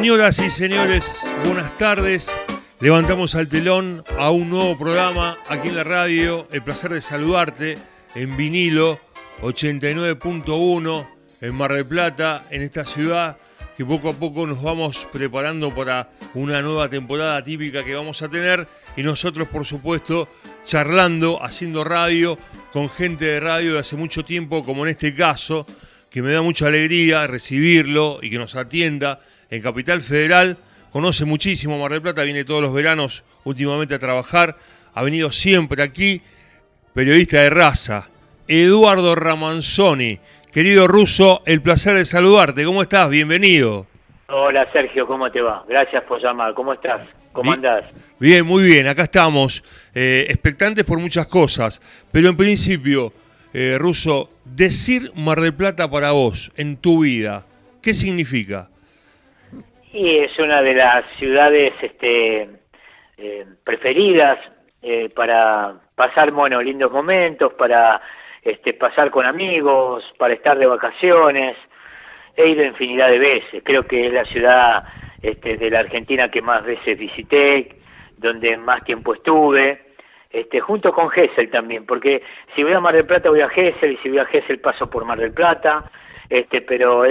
Señoras y señores, buenas tardes. Levantamos al telón a un nuevo programa aquí en la radio. El placer de saludarte en vinilo 89.1 en Mar del Plata, en esta ciudad que poco a poco nos vamos preparando para una nueva temporada típica que vamos a tener y nosotros por supuesto charlando, haciendo radio con gente de radio de hace mucho tiempo, como en este caso, que me da mucha alegría recibirlo y que nos atienda en Capital Federal. Conoce muchísimo Mar del Plata, viene todos los veranos últimamente a trabajar, ha venido siempre aquí, periodista de raza, Eduardo Ramanzoni. Querido Ruso, el placer de saludarte. ¿Cómo estás? Bienvenido. Hola Sergio, ¿cómo te va? Gracias por llamar. ¿Cómo estás? ¿Cómo andás? Bien, muy bien. Acá estamos, eh, expectantes por muchas cosas. Pero en principio, eh, Ruso, decir Mar del Plata para vos en tu vida, ¿qué significa? Y es una de las ciudades este, eh, preferidas eh, para pasar bueno, lindos momentos, para este, pasar con amigos, para estar de vacaciones. He ido infinidad de veces. Creo que es la ciudad este, de la Argentina que más veces visité, donde más tiempo estuve. Este, junto con Gessel también, porque si voy a Mar del Plata voy a Gessel y si voy a Gessel paso por Mar del Plata, este, pero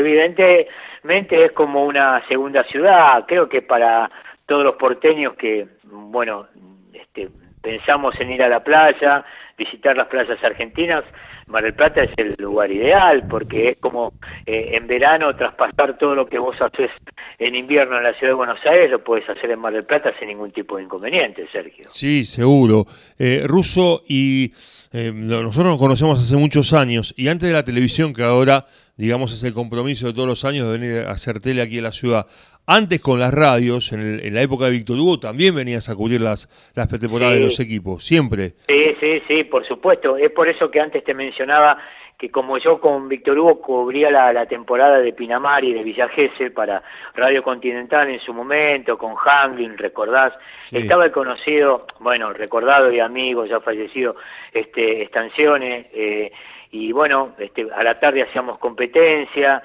evidentemente es como una segunda ciudad, creo que para todos los porteños que, bueno, este, pensamos en ir a la playa, visitar las playas argentinas, Mar del Plata es el lugar ideal porque es como eh, en verano traspasar todo lo que vos haces en invierno en la ciudad de Buenos Aires lo puedes hacer en Mar del Plata sin ningún tipo de inconveniente, Sergio. Sí, seguro. Eh, Ruso, y eh, nosotros nos conocemos hace muchos años y antes de la televisión que ahora, digamos, es el compromiso de todos los años de venir a hacer tele aquí en la ciudad. Antes con las radios, en, la época de Víctor Hugo, también venías a cubrir las, las pretemporadas de los equipos, siempre. Sí, sí, sí, por supuesto. Es por eso que antes te mencionaba que como yo con Víctor Hugo cubría la, temporada de Pinamar y de Villa para Radio Continental en su momento, con Hamlin, recordás, estaba el conocido, bueno, recordado y amigo, ya fallecido, este, Estancione, eh, y bueno, este, a la tarde hacíamos competencia,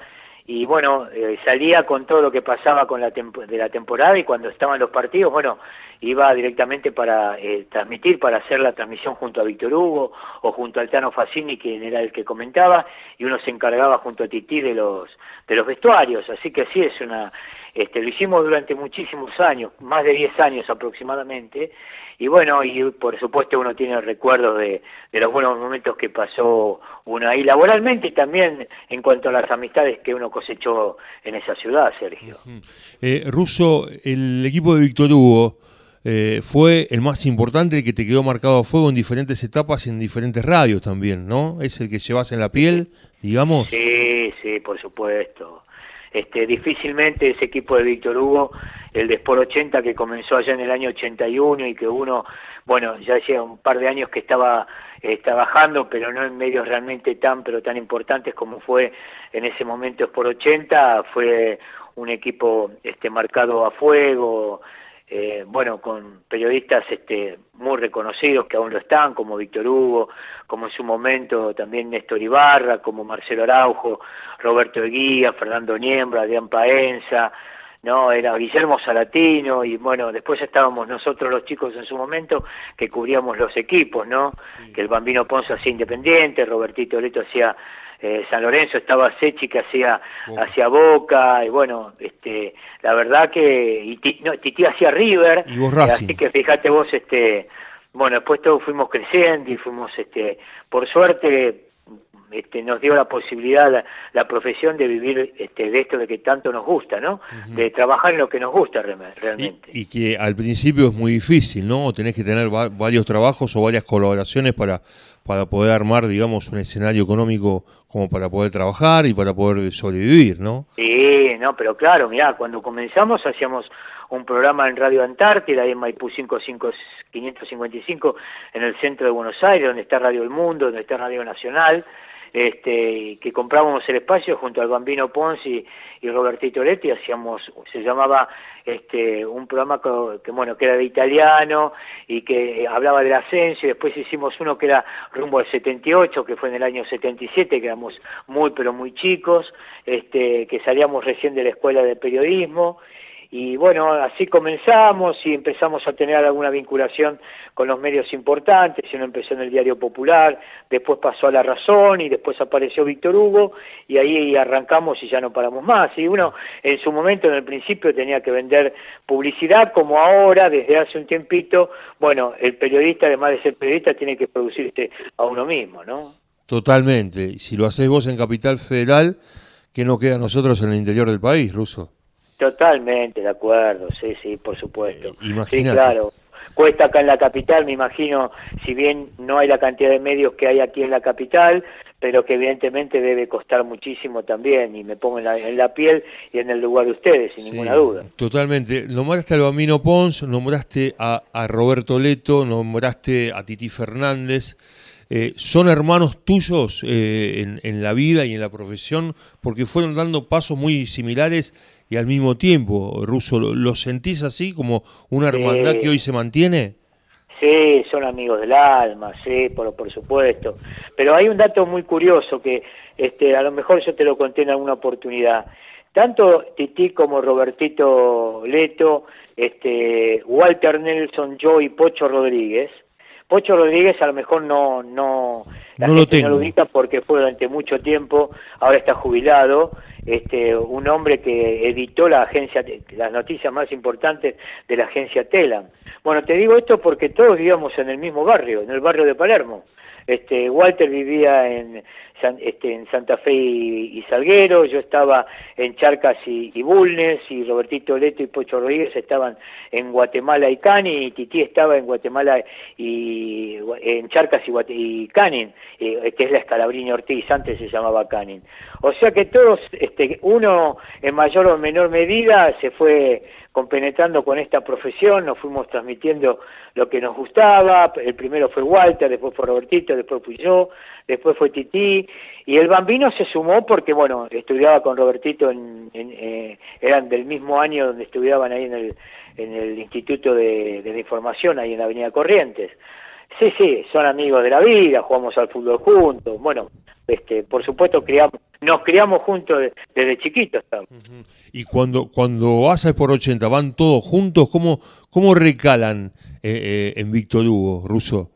y bueno, eh, salía con todo lo que pasaba con la de la temporada y cuando estaban los partidos, bueno, iba directamente para eh, transmitir, para hacer la transmisión junto a Víctor Hugo o junto al Tano Facini, quien era el que comentaba, y uno se encargaba junto a Titi de los de los vestuarios, así que sí es una este, lo hicimos durante muchísimos años, más de 10 años aproximadamente, y bueno, y por supuesto uno tiene recuerdos de, de los buenos momentos que pasó uno ahí laboralmente y también en cuanto a las amistades que uno cosechó en esa ciudad, Sergio. eh, Russo, el equipo de Víctor Hugo eh, fue el más importante, el que te quedó marcado a fuego en diferentes etapas y en diferentes radios también, ¿no? Es el que llevas en la piel, digamos. Sí, sí, por supuesto. Este, difícilmente ese equipo de Víctor Hugo, el de Sport 80 que comenzó allá en el año 81 y que uno, bueno, ya hacía un par de años que estaba eh, trabajando, pero no en medios realmente tan, pero tan importantes como fue en ese momento Sport 80, fue un equipo este, marcado a fuego, eh, bueno, con periodistas este, muy reconocidos que aún lo están, como Víctor Hugo, como en su momento también Néstor Ibarra, como Marcelo Araujo, Roberto Eguía, Fernando Niembra, Adrián Paenza, no, era Guillermo Salatino y bueno, después estábamos nosotros los chicos en su momento que cubríamos los equipos, ¿no? Que el Bambino Ponce hacía Independiente, Robertito Leto hacía eh, San Lorenzo estaba Sechi que hacía hacia Boca y bueno este la verdad que y Titi hacía River así que fíjate vos este bueno después todos fuimos creciendo y fuimos este por suerte este, nos dio la posibilidad, la, profesión de vivir este, de esto de que tanto nos gusta, ¿no? De trabajar en lo que nos gusta realmente. Y, que al principio es muy difícil, ¿no? Tenés que tener varios trabajos o varias colaboraciones para, para poder armar, digamos, un escenario económico como para poder trabajar y para poder sobrevivir, ¿no? Sí, no, pero claro, mirá, cuando comenzamos hacíamos un programa en Radio Antártida, ahí en Maipú 555, en el centro de Buenos Aires, donde está Radio El Mundo, donde está Radio Nacional, este, que comprábamos el espacio junto al Bambino Ponzi y Robertito Letti, hacíamos, se llamaba este, un programa que, bueno, que era de italiano y que hablaba del ascenso, y después hicimos uno que era rumbo al 78, que fue en el año 77, que éramos muy pero muy chicos, este, que salíamos recién de la escuela de periodismo, y bueno, así comenzamos y empezamos a tener alguna vinculación con los medios importantes, uno empezó en el Diario Popular, después pasó a La Razón y después apareció Víctor Hugo y ahí arrancamos y ya no paramos más. Y uno en su momento, en el principio, tenía que vender publicidad, como ahora, desde hace un tiempito, bueno, el periodista, además de ser periodista, tiene que producirse a uno mismo, ¿no? Totalmente. Y si lo haces vos en Capital Federal, ¿qué no queda nosotros en el interior del país, Ruso? Totalmente, de acuerdo, sí, sí, por supuesto. Eh, sí, claro. Cuesta acá en la capital, me imagino, si bien no hay la cantidad de medios que hay aquí en la capital, pero que evidentemente debe costar muchísimo también, y me pongo en la, piel y en el lugar de ustedes, sin ninguna duda. Totalmente. Nombraste a Bambino Pons, nombraste a, a Roberto Leto, nombraste a Titi Fernández. Eh, ¿Son hermanos tuyos eh, en, la vida y en la profesión? Porque fueron dando pasos muy similares y al mismo tiempo, Ruso, ¿lo, sentís así como una hermandad que hoy se mantiene? Sí, son amigos del alma, sí, por, por supuesto. Pero hay un dato muy curioso que este, a lo mejor yo te lo conté en alguna oportunidad. Tanto Titi como Robertito Leto, este, Walter Nelson, yo y Pocho Rodríguez, Pocho Rodríguez a lo mejor no, no, la no gente lo no lo porque fue durante mucho tiempo, ahora está jubilado, este, un hombre que editó la agencia, las noticias más importantes de la agencia Telam. Bueno, te digo esto porque todos vivíamos en el mismo barrio, en el barrio de Palermo. Este, Walter vivía en, este, en Santa Fe y, Salguero, yo estaba en Charcas y, Bulnes, y Robertito Leto y Pocho Rodríguez estaban en Guatemala y Cani, y Titi estaba en Guatemala y en Charcas y, y Canin, eh, que es la Escalabrina Ortiz, antes se llamaba Canin. O sea que todos, este, uno en mayor o menor medida se fue compenetrando con esta profesión, nos fuimos transmitiendo lo que nos gustaba, el primero fue Walter, después fue Robertito, después fui yo, después fue Titi, y el bambino se sumó porque, bueno, estudiaba con Robertito, en, eh, eran del mismo año donde estudiaban ahí en el, en el Instituto de, de la Información, ahí en la Avenida Corrientes. Sí, sí, son amigos de la vida, jugamos al fútbol juntos, bueno, este, por supuesto criamos, nos criamos juntos desde chiquitos. Y cuando cuando vas a por 80, van todos juntos, ¿cómo, cómo recalan eh, eh, en Víctor Hugo, Ruso?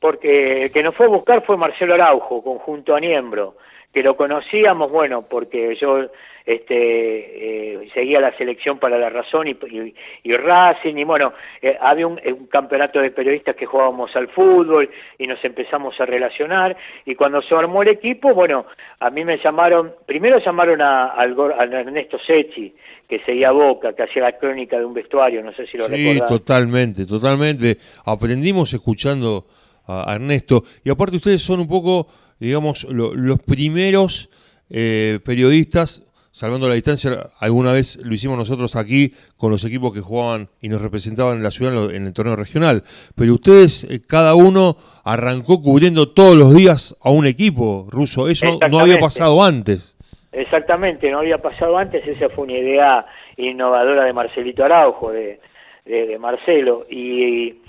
Porque el que nos fue a buscar fue Marcelo Araujo, conjunto a Niembro, que lo conocíamos, bueno, porque yo este eh, seguía la selección para la razón y, y, Racing y bueno eh, había un, campeonato de periodistas que jugábamos al fútbol y nos empezamos a relacionar y cuando se armó el equipo bueno a mí me llamaron primero llamaron a, al, Ernesto Sechi que seguía Boca que hacía la crónica de un vestuario no sé si lo sí totalmente totalmente. Aprendimos escuchando a Ernesto. Y aparte ustedes son un poco digamos los primeros eh, periodistas salvando la distancia, alguna vez lo hicimos nosotros aquí con los equipos que jugaban y nos representaban en la ciudad en el torneo regional, pero ustedes, eh, cada uno arrancó cubriendo todos los días a un equipo ruso, eso no había pasado antes. Exactamente, no había pasado antes, esa fue una idea innovadora de Marcelito Araujo, de, de, Marcelo, y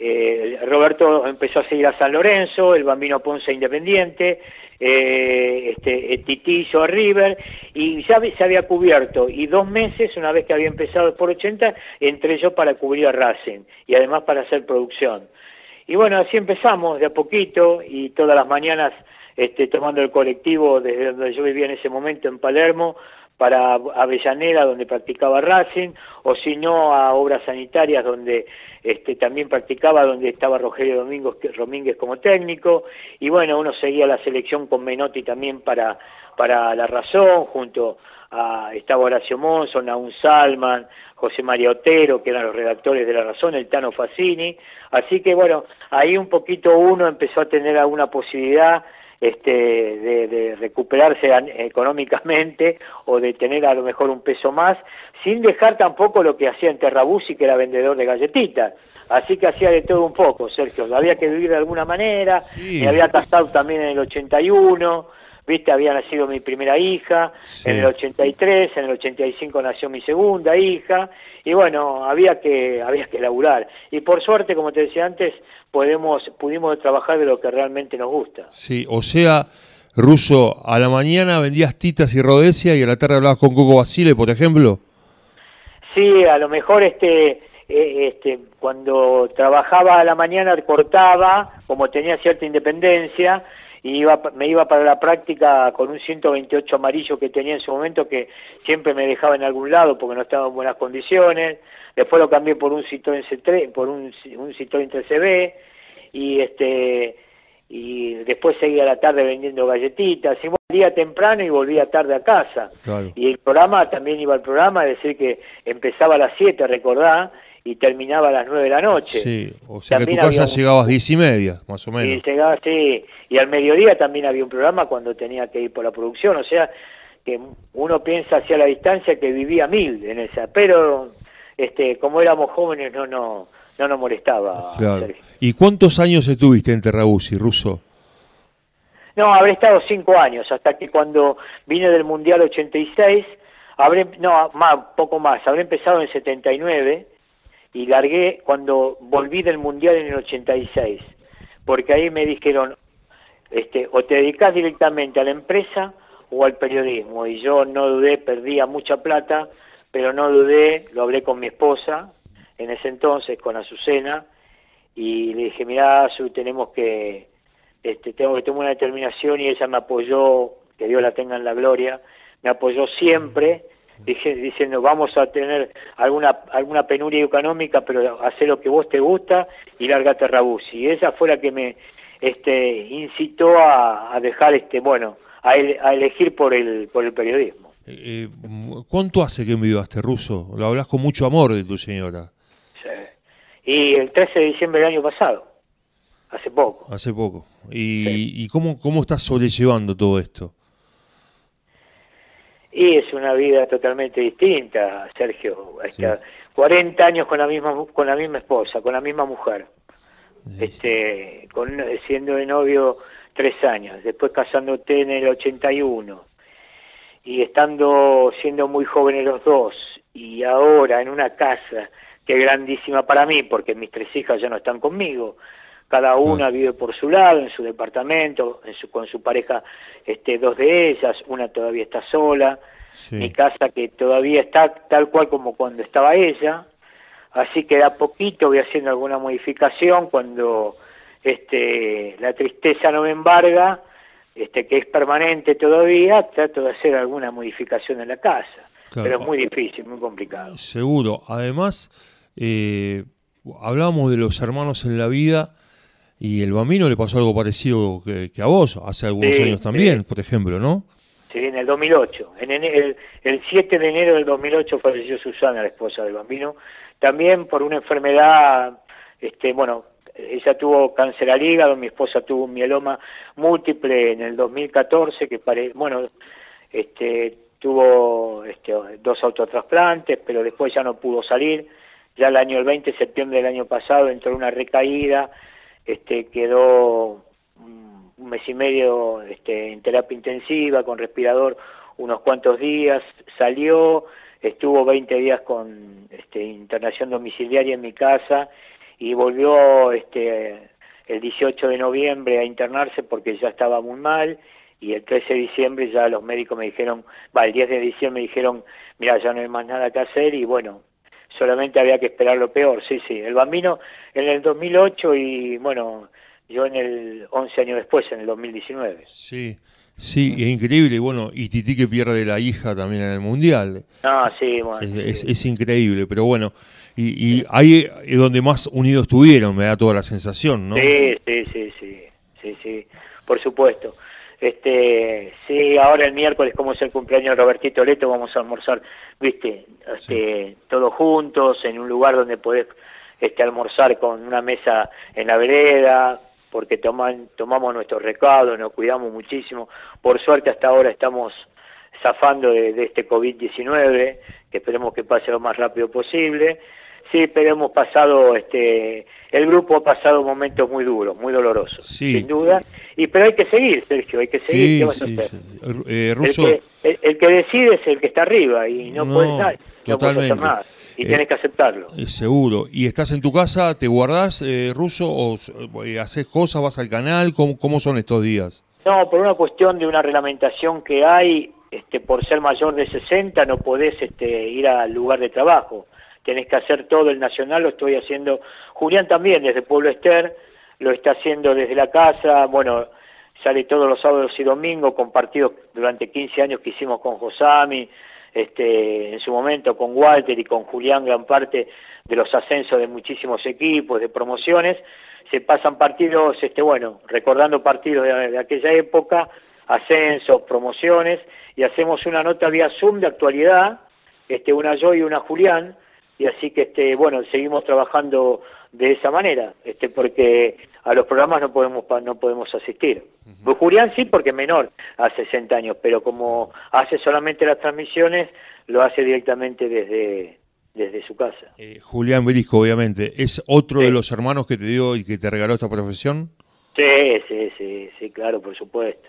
eh, Roberto empezó a seguir a San Lorenzo, el Bambino Ponce Independiente, eh, este, eh, Titillo a River, y ya se había cubierto, y dos meses, una vez que había empezado por 80, entré yo para cubrir a Racing, y además para hacer producción. Y bueno, así empezamos de a poquito, y todas las mañanas este, tomando el colectivo desde donde yo vivía en ese momento, en Palermo, para Avellaneda, donde practicaba Racing, o si no a obras sanitarias, donde este, también practicaba, donde estaba Rogelio Domingos, Domínguez como técnico, y bueno, uno seguía la selección con Menotti también para, para La Razón, junto a estaba Horacio Monson, Naun Salman, José María Otero, que eran los redactores de La Razón, el Tano Fassini, así que bueno, ahí un poquito uno empezó a tener alguna posibilidad este, de, recuperarse económicamente o de tener a lo mejor un peso más, sin dejar tampoco lo que hacía en Terrabusi, que era vendedor de galletitas. Así que hacía de todo un poco, Sergio. Había que vivir de alguna manera. Me había casado también en el 81. Viste, había nacido mi primera hija. En el 83, en el 85 nació mi segunda hija. Y bueno, había que, había que laburar. Y por suerte, como te decía antes, podemos, pudimos trabajar de lo que realmente nos gusta. Sí, o sea, Ruso, a la mañana vendías titas y rodesia y a la tarde hablabas con Coco Basile, por ejemplo. sí, a lo mejor este, eh, este, cuando trabajaba a la mañana cortaba, como tenía cierta independencia, y iba, me iba para la práctica con un 128 amarillo que tenía en su momento que siempre me dejaba en algún lado porque no estaba en buenas condiciones. Después lo cambié por un Citroën C3, por un, un Citroën 3CB y este y después seguía la tarde vendiendo galletitas, y volvía temprano y volvía tarde a casa. Y el programa, también iba al programa, es decir, que empezaba a las 7, recordá, y terminaba a las 9 de la noche. Sí, o sea que tu casa llegabas a 10 y media, más o menos. Sí, llegaba, sí, y al mediodía también había un programa cuando tenía que ir por la producción, o sea, que uno piensa hacia la distancia que vivía mil en esa, pero este como éramos jóvenes no no no nos molestaba. ¿Y cuántos años estuviste en Terrabuzzi, Ruso? No, habré estado cinco años, hasta que cuando vine del Mundial 86, habré, no, más, poco más, habré empezado en 79 y largué cuando volví del Mundial en el 86, porque ahí me dijeron, este, o te dedicas directamente a la empresa o al periodismo, y yo no dudé, perdía mucha plata, pero no dudé, lo hablé con mi esposa, en ese entonces con Azucena y le dije, mira, tenemos que, este, tengo que tomar una determinación y ella me apoyó, que Dios la tenga en la gloria, me apoyó siempre, diciendo, vamos a tener alguna alguna penuria económica, pero hacer lo que vos te gusta y largate a. Y esa fue la que me este, incitó a, dejar, este bueno, a, a elegir por el, por el periodismo. Eh, eh, ¿Cuánto hace que envidiaste, Ruso? Lo hablas con mucho amor de tu señora. Y el 13 de diciembre del año pasado, hace poco. Hace poco. ¿Y, y cómo, cómo estás sobrellevando todo esto? Y es una vida totalmente distinta, Sergio. 40 años con la misma con la misma esposa, con la misma mujer. Este, con, siendo de novio tres años, después casándote en el 81 y estando siendo muy jóvenes los dos y ahora en una casa que es grandísima para mí, porque mis tres hijas ya no están conmigo. Cada una vive por su lado, en su departamento, en su, con su pareja, este, dos de ellas, una todavía está sola. Mi casa que todavía está tal cual como cuando estaba ella. Así que a poquito voy haciendo alguna modificación cuando este, la tristeza no me embarga, este, que es permanente todavía, trato de hacer alguna modificación en la casa. Pero es muy difícil, muy complicado. Seguro. Además, eh, hablábamos de los hermanos en la vida y el bambino le pasó algo parecido que, a vos, hace algunos años también, por ejemplo, ¿no? Sí, en el 2008. En el, el 7 de enero del 2008 falleció Susana, la esposa del bambino, también por una enfermedad, este, bueno, ella tuvo cáncer al hígado, mi esposa tuvo un mieloma múltiple en el 2014, que pare, bueno, este, tuvo este, dos autotrasplantes, pero después ya no pudo salir. Ya el año el 20 de septiembre del año pasado entró una recaída, este quedó un mes y medio este, en terapia intensiva con respirador unos cuantos días, salió, estuvo 20 días con este, internación domiciliaria en mi casa y volvió este, el 18 de noviembre a internarse porque ya estaba muy mal y el 13 de diciembre ya los médicos me dijeron, va, el 10 de diciembre me dijeron, mira, ya no hay más nada que hacer y bueno, solamente había que esperar lo peor, sí, sí. El Bambino en el 2008 y bueno, yo en el 11 años después, en el 2019. Sí, sí, es increíble. Y bueno, y Titi que pierde la hija también en el Mundial. Ah, sí, bueno. Es, increíble, pero bueno, y, y ahí es donde más unidos estuvieron, me da toda la sensación, ¿no? Sí, sí, sí, sí, sí, sí, por supuesto. Este, sí, ahora el miércoles, como es el cumpleaños de Robertito Leto, vamos a almorzar, viste, este, todos juntos, en un lugar donde podés este, almorzar con una mesa en la vereda, porque toman, tomamos nuestro recado, nos cuidamos muchísimo. Por suerte hasta ahora estamos zafando de, de este COVID-19, que esperemos que pase lo más rápido posible. Sí, pero hemos pasado, este, el grupo ha pasado momentos muy duros, muy dolorosos, sin duda. Y pero hay que seguir, Sergio, hay que seguir. Eh, el, que, decide es el que está arriba y no, puedes totalmente. nada. Y tienes que aceptarlo. Eh, seguro. ¿Y estás en tu casa, te guardás, eh, Ruso, o haces cosas, vas al canal? ¿Cómo, ¿Cómo son estos días? No, por una cuestión de una reglamentación que hay este, por ser mayor de 60 no podés este, ir al lugar de trabajo, tenés que hacer todo el nacional, lo estoy haciendo, Julián también desde Pueblo Ester, lo está haciendo desde la casa, bueno, sale todos los sábados y domingos, compartido durante 15 años que hicimos con Josami, este, en su momento con Walter y con Julián, gran parte de los ascensos de muchísimos equipos, de promociones, se pasan partidos, este, bueno, recordando partidos de, aquella época, ascensos, promociones, y hacemos una nota vía Zoom de actualidad, este, una yo y una Julián, y así que, este, bueno, seguimos trabajando de esa manera, este, porque a los programas no podemos no podemos asistir. Julián sí porque menor a 60 años, pero como hace solamente las transmisiones, lo hace directamente desde desde su casa. Eh, Julián Berisco, obviamente, ¿es otro de los hermanos que te dio y que te regaló esta profesión? Sí, sí, sí, sí, claro, por supuesto.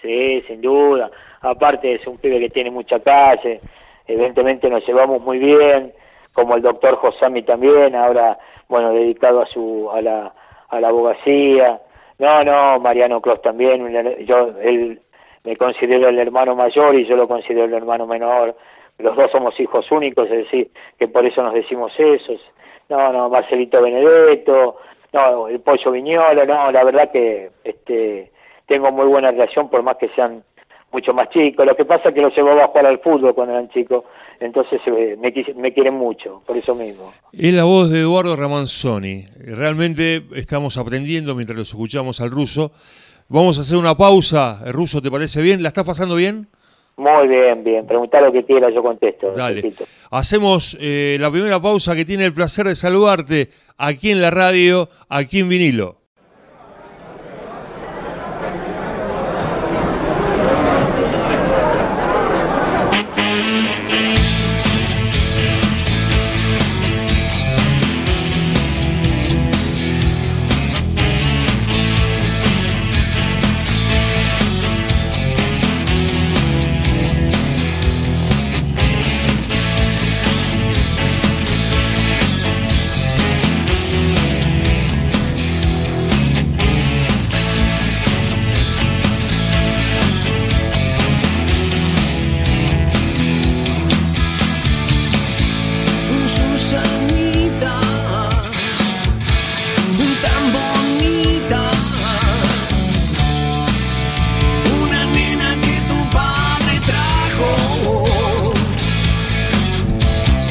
Sí, sin duda. Aparte es un pibe que tiene mucha calle, evidentemente nos llevamos muy bien, como el doctor Josami también, ahora, bueno, dedicado a su a la a la abogacía. No, no, Mariano Clos también, yo él me considero el hermano mayor y yo lo considero el hermano menor. Los dos somos hijos únicos, es decir, que por eso nos decimos esos. No, no, Marcelito Benedetto, no, el Pollo Viñola, no, la verdad que este tengo muy buena relación por más que sean mucho más chicos. Lo que pasa es que los llevaba a jugar al fútbol cuando eran chicos entonces eh, me, me, quieren mucho, por eso mismo. Es la voz de Eduardo Ramanzoni. Realmente estamos aprendiendo mientras los escuchamos al ruso. Vamos a hacer una pausa. ¿El ruso te parece bien? ¿La estás pasando bien? Muy bien, bien. Preguntar lo que quieras, yo contesto. Dale. Hacemos eh, la primera pausa que tiene el placer de saludarte aquí en la radio, aquí en vinilo.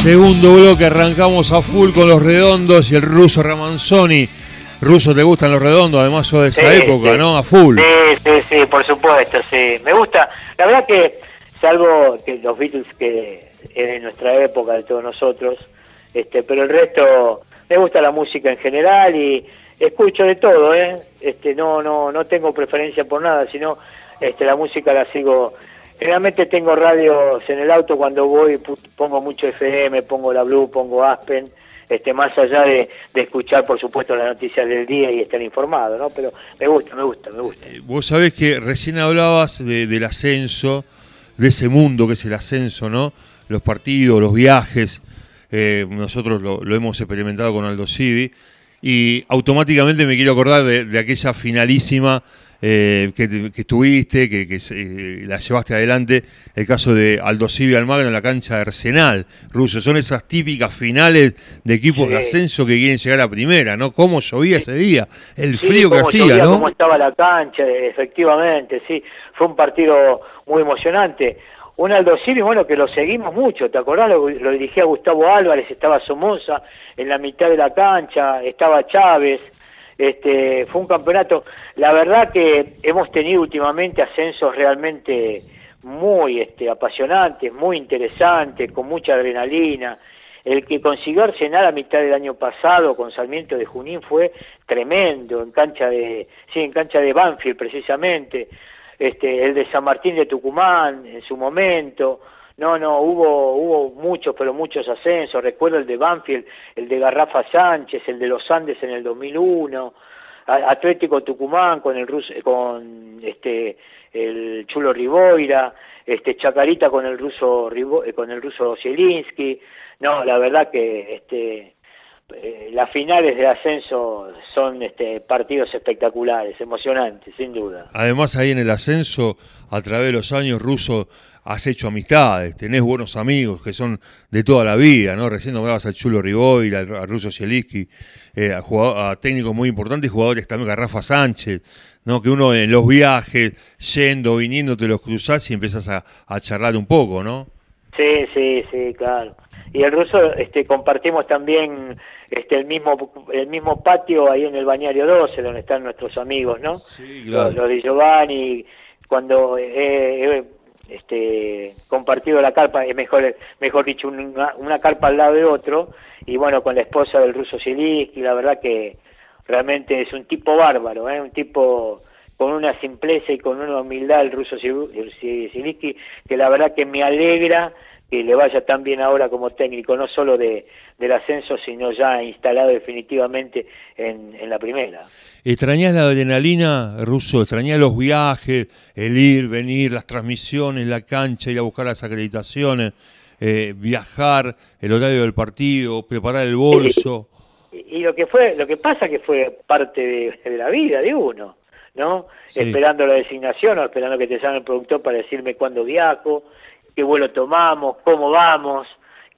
Segundo bloque, arrancamos a full con los redondos y el ruso Ramanzoni. Ruso, ¿te gustan los redondos? Además, sos de esa época, ¿no? A full. Sí, sí, sí, por supuesto, sí. Me gusta. La verdad que, salvo que los Beatles, que es de nuestra época, de todos nosotros, este, pero el resto, me gusta la música en general y escucho de todo, ¿eh? Este, no, no, no tengo preferencia por nada, sino este, la música la sigo Generalmente tengo radios en el auto cuando voy, pongo mucho FM, pongo la Blue, pongo Aspen, este, más allá de, escuchar, por supuesto, las noticias del día y estar informado, ¿no? Pero me gusta, me gusta, me gusta. Eh, vos sabés que recién hablabas del ascenso, de ese mundo que es el ascenso, ¿no? Los partidos, los viajes, eh, nosotros lo, hemos experimentado con Aldo Civi, y automáticamente me quiero acordar de aquella finalísima eh, que, que, estuviste, que, eh, la llevaste adelante, el caso de Aldo Civi Almagro en la cancha de Arsenal, Ruso, son esas típicas finales de equipos de ascenso que quieren llegar a primera, ¿no? ¿Cómo llovía ese día? El frío que hacía, ¿no? Cómo estaba la cancha, efectivamente, sí, fue un partido muy emocionante. Un Aldo Civi, bueno, que lo seguimos mucho, ¿te acordás? Lo, lo dirigía Gustavo Álvarez, estaba Somoza en la mitad de la cancha, estaba Chávez, este, fue un campeonato, la verdad que hemos tenido últimamente ascensos realmente muy este, apasionantes, muy interesantes, con mucha adrenalina. El que consiguió Arsenal a mitad del año pasado con Sarmiento de Junín fue tremendo, en cancha de, sí, en cancha de Banfield precisamente. Este, el de San Martín de Tucumán en su momento, no, no, hubo, hubo muchos, pero muchos ascensos. Recuerdo el de Banfield, el de Garrafa Sánchez, el de los Andes en el 2001, Atlético Tucumán con el ruso, con este el Chulo Riboira, este Chacarita con el ruso eh, con el ruso Zielinski. No, la verdad que este eh, las finales de ascenso son este, partidos espectaculares, emocionantes, sin duda. Además, ahí en el ascenso, a través de los años, Ruso, has hecho amistades, tenés buenos amigos que son de toda la vida, ¿no? Recién nombrabas al Chulo Rigoy, al, Ruso Zielinski, eh, a, técnicos muy importantes, jugadores también, a Rafa Sánchez, ¿no? Que uno en los viajes, yendo, viniendo, te los cruzás y empiezas a, a charlar un poco, ¿no? Sí, sí, sí, claro. Y el ruso, este, compartimos también este, el mismo el mismo patio ahí en el bañario 12, donde están nuestros amigos, ¿no? Sí, claro. Los, de Giovanni, cuando he este, compartido la carpa, es mejor, mejor dicho, una, una, carpa al lado de otro, y bueno, con la esposa del ruso y la verdad que realmente es un tipo bárbaro, ¿eh? un tipo con una simpleza y con una humildad el ruso Siliski, que la verdad que me alegra que le vaya tan bien ahora como técnico, no solo de, del ascenso, sino ya instalado definitivamente en, en la primera. ¿Extrañás la adrenalina, Ruso? ¿Extrañás los viajes, el ir, venir, las transmisiones, la cancha, ir a buscar las acreditaciones, eh, viajar, el horario del partido, preparar el bolso? Y, lo que fue, lo que pasa que fue parte de, la vida de uno, ¿no? Esperando la designación o esperando que te llame el productor para decirme cuándo viajo, qué vuelo tomamos, cómo vamos,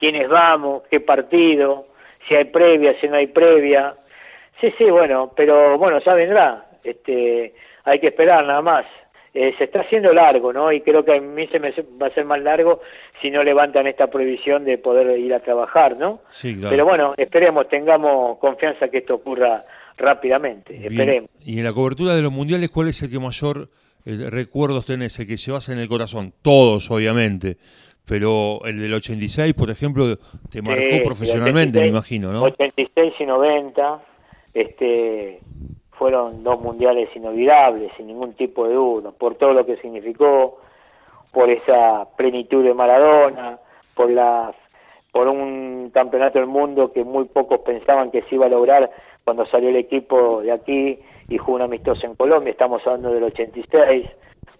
quiénes vamos, qué partido, si hay previa, si no hay previa. Sí, sí, bueno, pero bueno, ya vendrá. Este, hay que esperar nada más. Eh, se está haciendo largo, ¿no? Y creo que a mí se me va a ser más largo si no levantan esta prohibición de poder ir a trabajar, ¿no? Sí, claro. Pero bueno, esperemos, tengamos confianza que esto ocurra rápidamente, esperemos. Y en la cobertura de los mundiales, ¿cuál es el que mayor recuerdos tenés, el que llevas en el corazón? Todos, obviamente. Pero el del 86, por ejemplo, te marcó profesionalmente, me imagino, ¿no? 86 y 90 este, fueron dos mundiales inolvidables, sin ningún tipo de duda, por todo lo que significó, por esa plenitud de Maradona, por la por un campeonato del mundo que muy pocos pensaban que se iba a lograr cuando salió el equipo de aquí y jugó un amistoso en Colombia, estamos hablando del 86,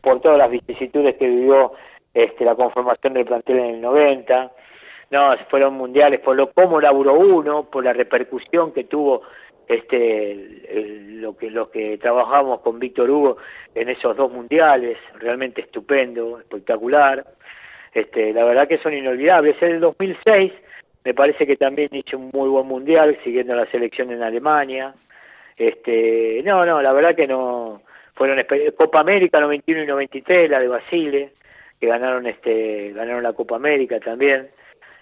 por todas las vicisitudes que vivió este, la conformación del plantel en el 90, no, fueron mundiales, por lo cómo laburó uno, por la repercusión que tuvo este lo que lo que trabajamos con Víctor Hugo en esos dos mundiales, realmente estupendo, espectacular. Este, la verdad que son inolvidables. En el 2006 me parece que también hizo un muy buen mundial, siguiendo la selección en Alemania. Este, no, no, la verdad que no fueron Copa América 91 y 93, la de Basile, que ganaron este ganaron la Copa América también.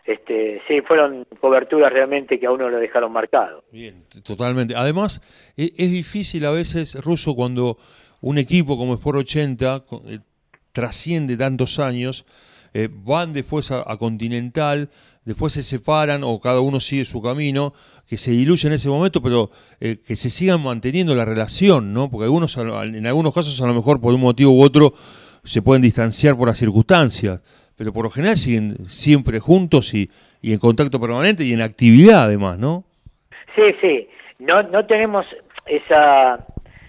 Este, sí, fueron coberturas realmente que a uno lo dejaron marcado. Bien, totalmente. Además, e, es, difícil a veces, Ruso, cuando un equipo como Sport 80 eh, trasciende tantos años, eh, van después a, Continental, después se separan o cada uno sigue su camino, que se diluye en ese momento, pero eh, que se sigan manteniendo la relación, ¿no? Porque algunos, en algunos casos a lo mejor por un motivo u otro se pueden distanciar por las circunstancias, pero por lo general siguen siempre juntos y, y en contacto permanente y en actividad además, ¿no? Sí, sí, no, no tenemos esa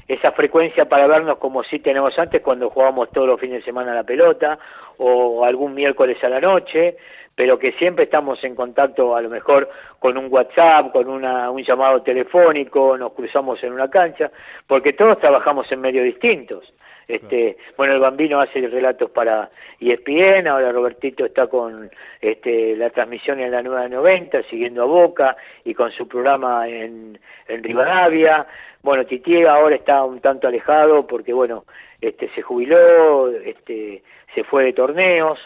esa frecuencia para vernos como sí tenemos antes cuando jugábamos todos los fines de semana la pelota o algún miércoles a la noche, pero que siempre estamos en contacto a lo mejor con un WhatsApp, con una, un llamado telefónico, nos cruzamos en una cancha, porque todos trabajamos en medios distintos. Este, bueno, el Bambino hace relatos para ESPN, ahora Robertito está con este, la transmisión en la nueva 90, siguiendo a Boca y con su programa en, en Rivadavia. Bueno, Titi ahora está un tanto alejado porque, bueno, este, se jubiló, este, se fue de torneos,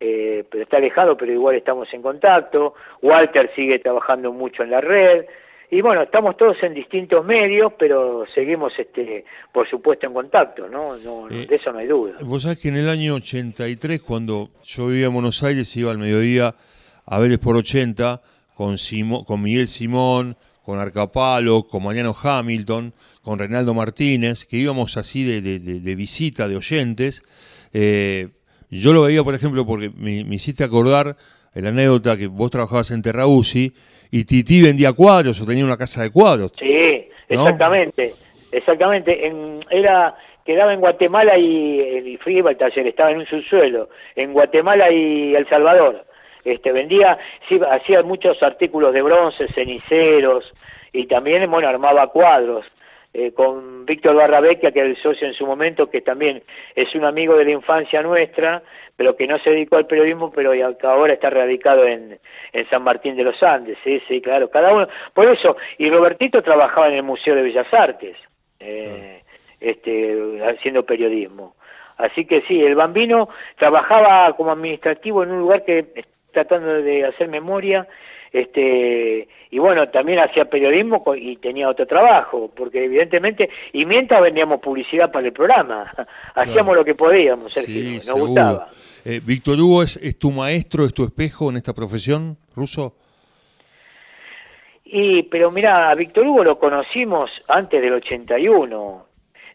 eh, pero está alejado, pero igual estamos en contacto. Walter sigue trabajando mucho en la red y bueno, estamos todos en distintos medios, pero seguimos, este, por supuesto, en contacto, ¿no? no eh, de eso no hay duda. Vos sabés que en el año 83, cuando yo vivía en Buenos Aires, iba al mediodía a ver por 80 con, con Miguel Simón, con Arcapalo, con Mariano Hamilton, con Reinaldo Martínez, que íbamos así de, de, visita, de oyentes. Eh, yo lo veía, por ejemplo, porque me, hiciste acordar la anécdota que vos trabajabas en Terrausi y Titi vendía cuadros o tenía una casa de cuadros. Sí, exactamente, exactamente. En, era quedaba en Guatemala y, y iba al taller, estaba en un subsuelo, en Guatemala y El Salvador. Este, vendía, sí, hacía muchos artículos de bronce, ceniceros, y también, bueno, armaba cuadros. Eh, con Víctor Barrabecchia, que era el socio en su momento, que también es un amigo de la infancia nuestra, pero que no se dedicó al periodismo, pero ahora está radicado en, en San Martín de los Andes, sí, sí, claro, cada uno, por eso, y Robertito trabajaba en el Museo de Bellas Artes, eh, este, haciendo periodismo. Así que sí, el bambino trabajaba como administrativo en un lugar que, tratando de hacer memoria, este y bueno también hacía periodismo y tenía otro trabajo porque evidentemente y mientras vendíamos publicidad para el programa hacíamos lo que podíamos Sergio nos gustaba. Eh, Víctor Hugo es, es tu maestro es tu espejo en esta profesión ruso y pero mira a Víctor Hugo lo conocimos antes del 81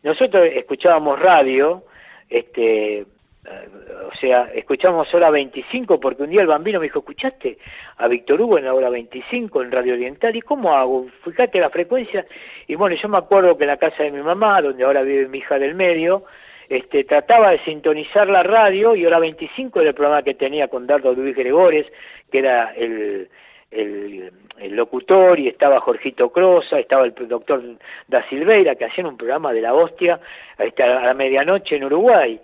nosotros escuchábamos radio este o sea, escuchamos hora 25 porque un día el bambino me dijo, ¿escuchaste a Víctor Hugo en la hora 25 en Radio Oriental? ¿Y cómo hago? Fíjate la frecuencia. Y bueno, yo me acuerdo que en la casa de mi mamá, donde ahora vive mi hija del medio, este, trataba de sintonizar la radio y hora 25 era el programa que tenía con Dardo Luis Gregores, que era el, el, locutor y estaba Jorgito Crosa, estaba el doctor Da Silveira, que hacían un programa de la hostia a la medianoche en Uruguay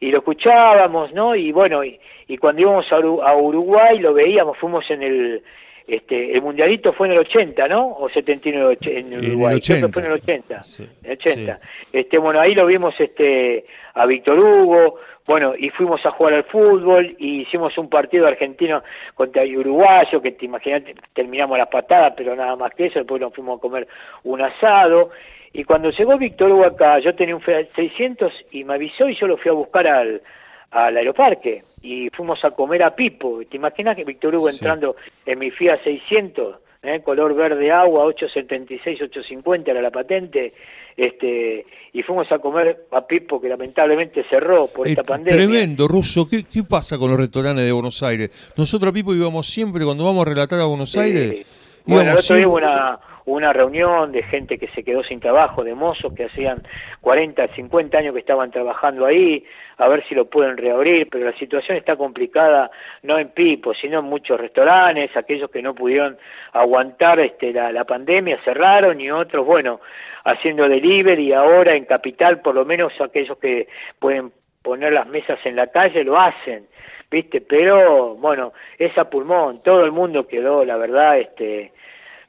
y lo escuchábamos, ¿no? Y bueno, y, cuando íbamos a, Uruguay lo veíamos, fuimos en el, este, el mundialito fue en el 80, ¿no? O 79 en Uruguay. En el 80. fue en el 80. el 80. Este, bueno, ahí lo vimos este a Víctor Hugo, bueno, y fuimos a jugar al fútbol y hicimos un partido argentino contra el uruguayo, que te imaginas, terminamos las patadas, pero nada más que eso, después nos fuimos a comer un asado y cuando llegó Víctor Hugo acá, yo tenía un Fiat 600 y me avisó y yo lo fui a buscar al, al aeroparque y fuimos a comer a Pipo. ¿Te imaginas que Víctor Hugo entrando en mi Fiat 600, eh, color verde agua, 876, 850 era la patente, este y fuimos a comer a Pipo que lamentablemente cerró por esta pandemia. Tremendo, Ruso. ¿Qué, ¿Qué pasa con los restaurantes de Buenos Aires? Nosotros a Pipo íbamos siempre cuando vamos a relatar a Buenos Aires. Bueno, el otro día una, una reunión de gente que se quedó sin trabajo, de mozos que hacían 40, 50 años que estaban trabajando ahí, a ver si lo pueden reabrir, pero la situación está complicada no en Pipo, sino en muchos restaurantes, aquellos que no pudieron aguantar este, la, la pandemia cerraron y otros, bueno, haciendo delivery ahora en Capital, por lo menos aquellos que pueden poner las mesas en la calle lo hacen, ¿viste? Pero bueno, esa pulmón, todo el mundo quedó, la verdad, este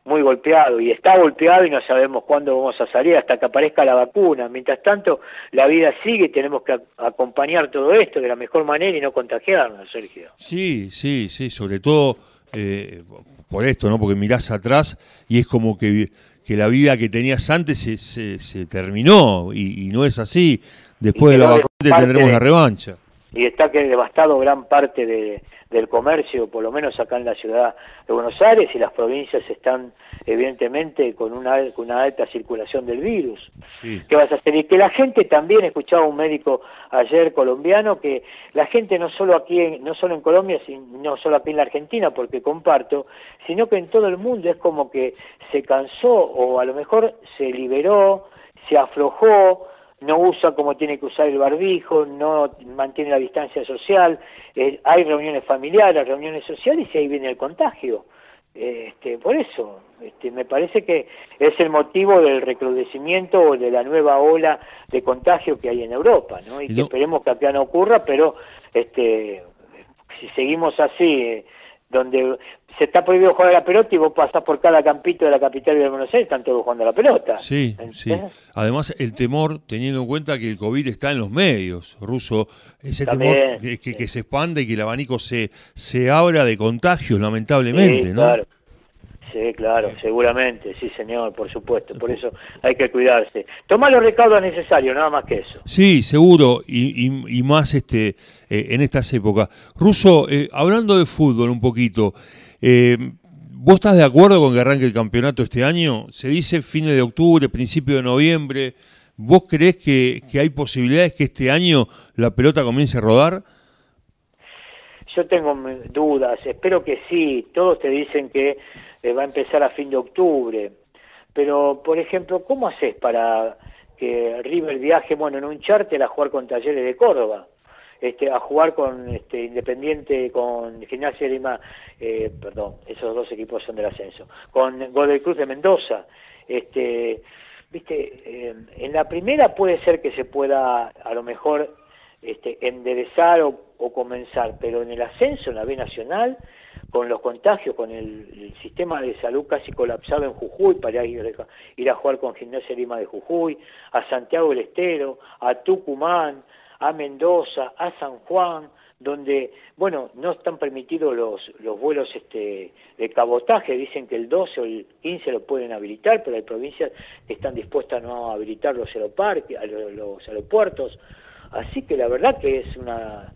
muy golpeado y está golpeado y no sabemos cuándo vamos a salir hasta que aparezca la vacuna. Mientras tanto, la vida sigue y tenemos que acompañar todo esto de la mejor manera y no contagiarnos, Sergio. Sí, sí, sí, sobre todo eh, por esto, ¿no? Porque mirás atrás y es como que, que la vida que tenías antes se, se, terminó y, no es así. Después de la vacuna tendremos la revancha. Y está que devastado gran parte de del comercio, por lo menos acá en la ciudad de Buenos Aires, y las provincias están evidentemente con una, una alta circulación del virus. ¿Qué vas a hacer? Y que la gente también, escuchaba un médico ayer colombiano, que la gente no solo aquí, en, no solo en Colombia, no solo aquí en la Argentina, porque comparto, sino que en todo el mundo es como que se cansó o a lo mejor se liberó, se aflojó, no usa como tiene que usar el barbijo, no mantiene la distancia social, eh, hay reuniones familiares, reuniones sociales y ahí viene el contagio. Este, por eso, este, me parece que es el motivo del recrudecimiento o de la nueva ola de contagio que hay en Europa, ¿no? Y, que esperemos que acá no ocurra, pero este, si seguimos así, eh, donde se está prohibido jugar a la pelota y vos pasás por cada campito de la capital de Buenos Aires, están todos jugando a la pelota. Sí, sí. Además, el temor, teniendo en cuenta que el COVID está en los medios, ruso, ese temor que, que, se expande y que el abanico se, se abra de contagios, lamentablemente, ¿no? Claro. Sí, claro, seguramente, sí, señor, por supuesto. Por eso hay que cuidarse. Tomar los recaudos necesarios, nada más que eso. Sí, seguro, y, y, más este eh, en estas épocas. Ruso, eh, hablando de fútbol un poquito, eh, ¿vos estás de acuerdo con que arranque el campeonato este año? Se dice fines de octubre, principio de noviembre. ¿Vos creés que, que hay posibilidades que este año la pelota comience a rodar? Yo tengo dudas, espero que sí. Todos te dicen que eh, va a empezar a fin de octubre. Pero, por ejemplo, ¿cómo haces para que River viaje, bueno, en un charter a jugar con Talleres de Córdoba? Este, a jugar con este, Independiente, con Gimnasia de Lima, eh, perdón, esos dos equipos son del ascenso, con Godoy Cruz de Mendoza. Este, viste, eh, en la primera puede ser que se pueda a lo mejor este, enderezar o, comenzar, pero en el ascenso, en la B Nacional, con los contagios, con el, sistema de salud casi colapsado en Jujuy para ir, ir a jugar con Gimnasia Lima de Jujuy, a Santiago del Estero, a Tucumán, a Mendoza, a San Juan, donde, bueno, no están permitidos los, los vuelos este, de cabotaje, dicen que el 12 o el 15 lo pueden habilitar, pero hay provincias que están dispuestas a no habilitar los aeroparques, los aeropuertos, así que la verdad que es una...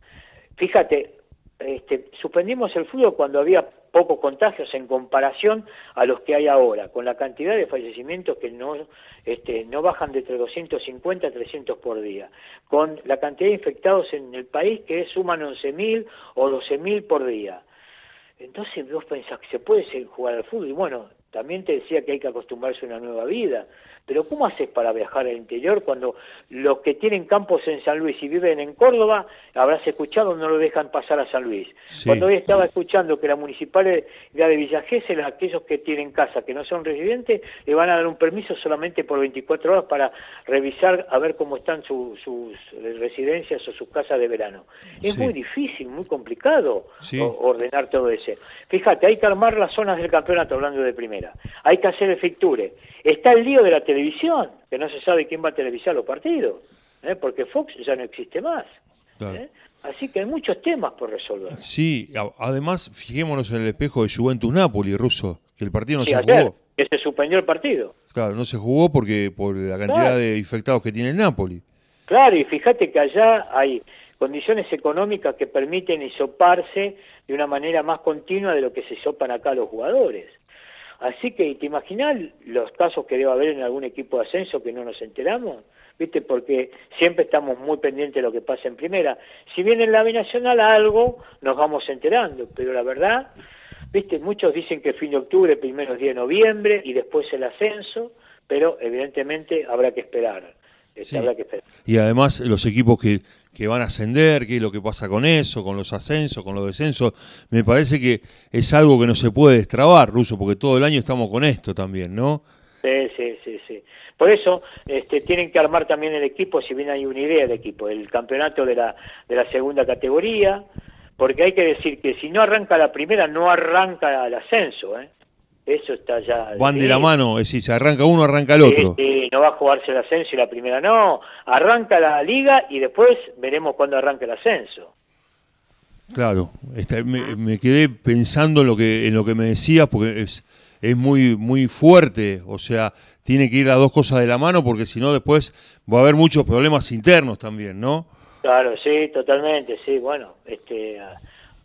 Fíjate, este, suspendimos el fútbol cuando había pocos contagios en comparación a los que hay ahora, con la cantidad de fallecimientos que no, este, no bajan de entre 250 a 300 por día, con la cantidad de infectados en el país que suman 11.000 o 12.000 por día. Entonces vos pensás que se puede jugar al fútbol y bueno, también te decía que hay que acostumbrarse a una nueva vida, pero ¿cómo haces para viajar al interior cuando los que tienen campos en San Luis y viven en Córdoba, habrás escuchado, no lo dejan pasar a San Luis? Cuando hoy estaba escuchando que la municipalidad de Villa Gesell, aquellos que tienen casa que no son residentes, le van a dar un permiso solamente por 24 horas para revisar a ver cómo están sus residencias o sus casas de verano. Es muy difícil, muy complicado ordenar todo eso. Fíjate, hay que armar las zonas del campeonato hablando de primera. Hay que hacer el ficture. Está el lío de la televisión, que no se sabe quién va a televisar los partidos, ¿eh? porque Fox ya no existe más. ¿eh? Así que hay muchos temas por resolver. Sí, además, fijémonos en el espejo de Juventus Napoli, ruso, que el partido no se jugó. Que se suspendió el partido. Claro, no se jugó porque por la cantidad de infectados que tiene el Napoli. Claro, y fíjate que allá hay condiciones económicas que permiten hisoparse de una manera más continua de lo que se hisopan acá los jugadores. Así que, ¿te imaginas los casos que debe haber en algún equipo de ascenso que no nos enteramos? ¿Viste? Porque siempre estamos muy pendientes de lo que pasa en primera. Si viene en la Nacional algo, nos vamos enterando, pero la verdad, ¿viste? Muchos dicen que fin de octubre, primeros días de noviembre y después el ascenso, pero evidentemente habrá que esperar. Y además los equipos que, que van a ascender, qué es lo que pasa con eso, con los ascensos, con los descensos, me parece que es algo que no se puede destrabar, Ruso, porque todo el año estamos con esto también, ¿no? Sí, sí, sí, sí. Por eso este, tienen que armar también el equipo, si bien hay una idea de equipo, el campeonato de la, de la segunda categoría, porque hay que decir que si no arranca la primera, no arranca el ascenso, ¿eh? Eso está ya. Van de la mano, es decir, se arranca uno, arranca el otro. Sí, no va a jugarse el ascenso y la primera no. Arranca la liga y después veremos cuándo arranca el ascenso. Claro, me, quedé pensando en lo que en lo que me decías porque es es muy muy fuerte, o sea, tiene que ir las dos cosas de la mano porque si no después va a haber muchos problemas internos también, ¿no? Claro, sí, totalmente, sí, bueno, este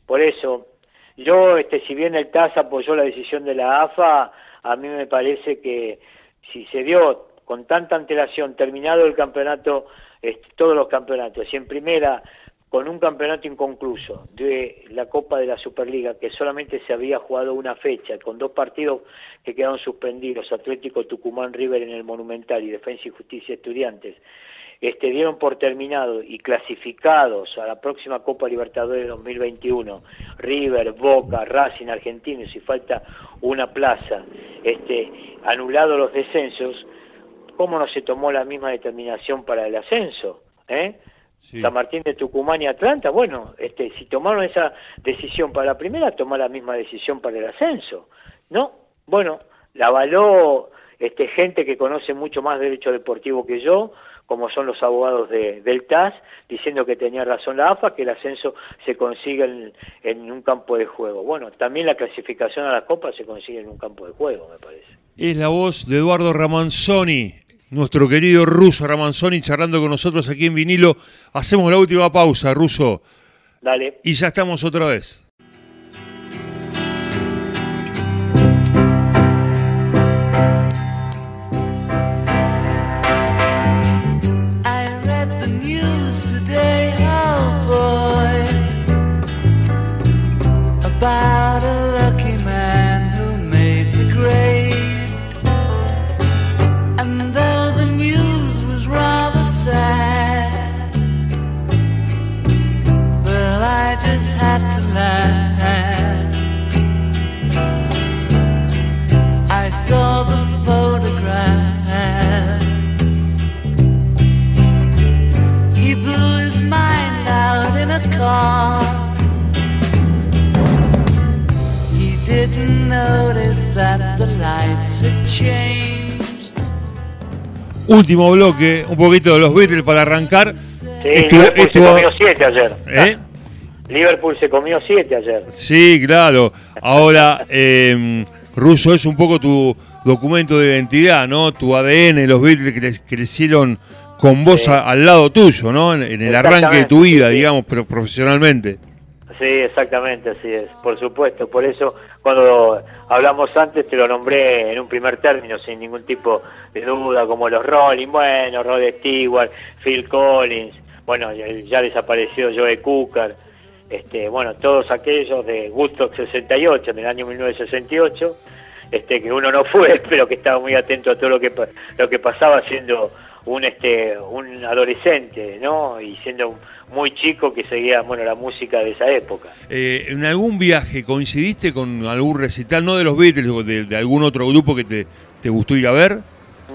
por eso yo, este, si bien el TAS apoyó la decisión de la AFA, a mí me parece que si se dio con tanta antelación, terminado el campeonato, este, todos los campeonatos, y en primera con un campeonato inconcluso de la Copa de la Superliga, que solamente se había jugado una fecha, con dos partidos que quedaron suspendidos, Atlético Tucumán River en el Monumental y Defensa y Justicia Estudiantes, este, dieron por terminado y clasificados a la próxima Copa Libertadores 2021, River, Boca, Racing, Argentinos, y falta una plaza, este, anulados los descensos, ¿cómo no se tomó la misma determinación para el ascenso? ¿Eh? San Martín de Tucumán y Atlanta, bueno, este, si tomaron esa decisión para la primera, tomar la misma decisión para el ascenso, ¿no? Bueno, la avaló este, gente que conoce mucho más derecho deportivo que yo, como son los abogados de, del TAS, diciendo que tenía razón la AFA, que el ascenso se consigue en, un campo de juego. Bueno, también la clasificación a la Copa se consigue en un campo de juego, me parece. Es la voz de Eduardo Ramanzoni, nuestro querido ruso Ramanzoni, charlando con nosotros aquí en vinilo. Hacemos la última pausa, ruso. Dale. Y ya estamos otra vez. Último bloque, un poquito de los Beatles para arrancar. Sí, Liverpool se comió siete ayer. ¿Eh? Liverpool se comió siete ayer. Sí, claro. Ahora, eh, Russo, es un poco tu documento de identidad, ¿no? Tu ADN, los Beatles crecieron con vos al lado tuyo, ¿no? En, el arranque de tu vida, digamos, pero profesionalmente. Sí, exactamente, así es, por supuesto. Por eso, cuando hablamos antes, te lo nombré en un primer término, sin ningún tipo de duda, como los Rolling, bueno, Rod Stewart, Phil Collins, bueno, ya desapareció Joe Cooker, este, bueno, todos aquellos de Woodstock 68, en el año 1968, este, que uno no fue, pero que estaba muy atento a todo lo que, lo que pasaba siendo un este un adolescente, ¿no? Y siendo muy chico que seguía, bueno, la música de esa época. Eh, ¿En algún viaje coincidiste con algún recital, no de los Beatles, o de, algún otro grupo que te, te gustó ir a ver?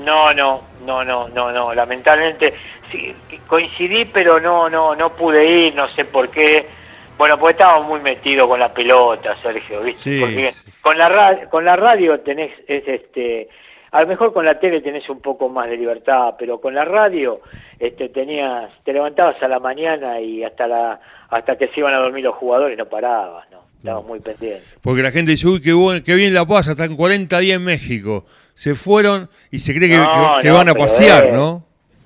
No, no, no, no, no, no. Lamentablemente sí, coincidí, pero no, no, no pude ir, no sé por qué. Bueno, porque estaba muy metido con la pelota, Sergio, ¿viste? porque con la radio, con la radio tenés es este a lo mejor con la tele tenés un poco más de libertad, pero con la radio este, tenías, te levantabas a la mañana y hasta la hasta que se iban a dormir los jugadores no parabas, ¿no? Estabas muy pendientes. Porque la gente dice, uy, qué, bueno, qué bien la pasa, están 40 días en México. Se fueron y se cree que, que, van a pasear, ¿no?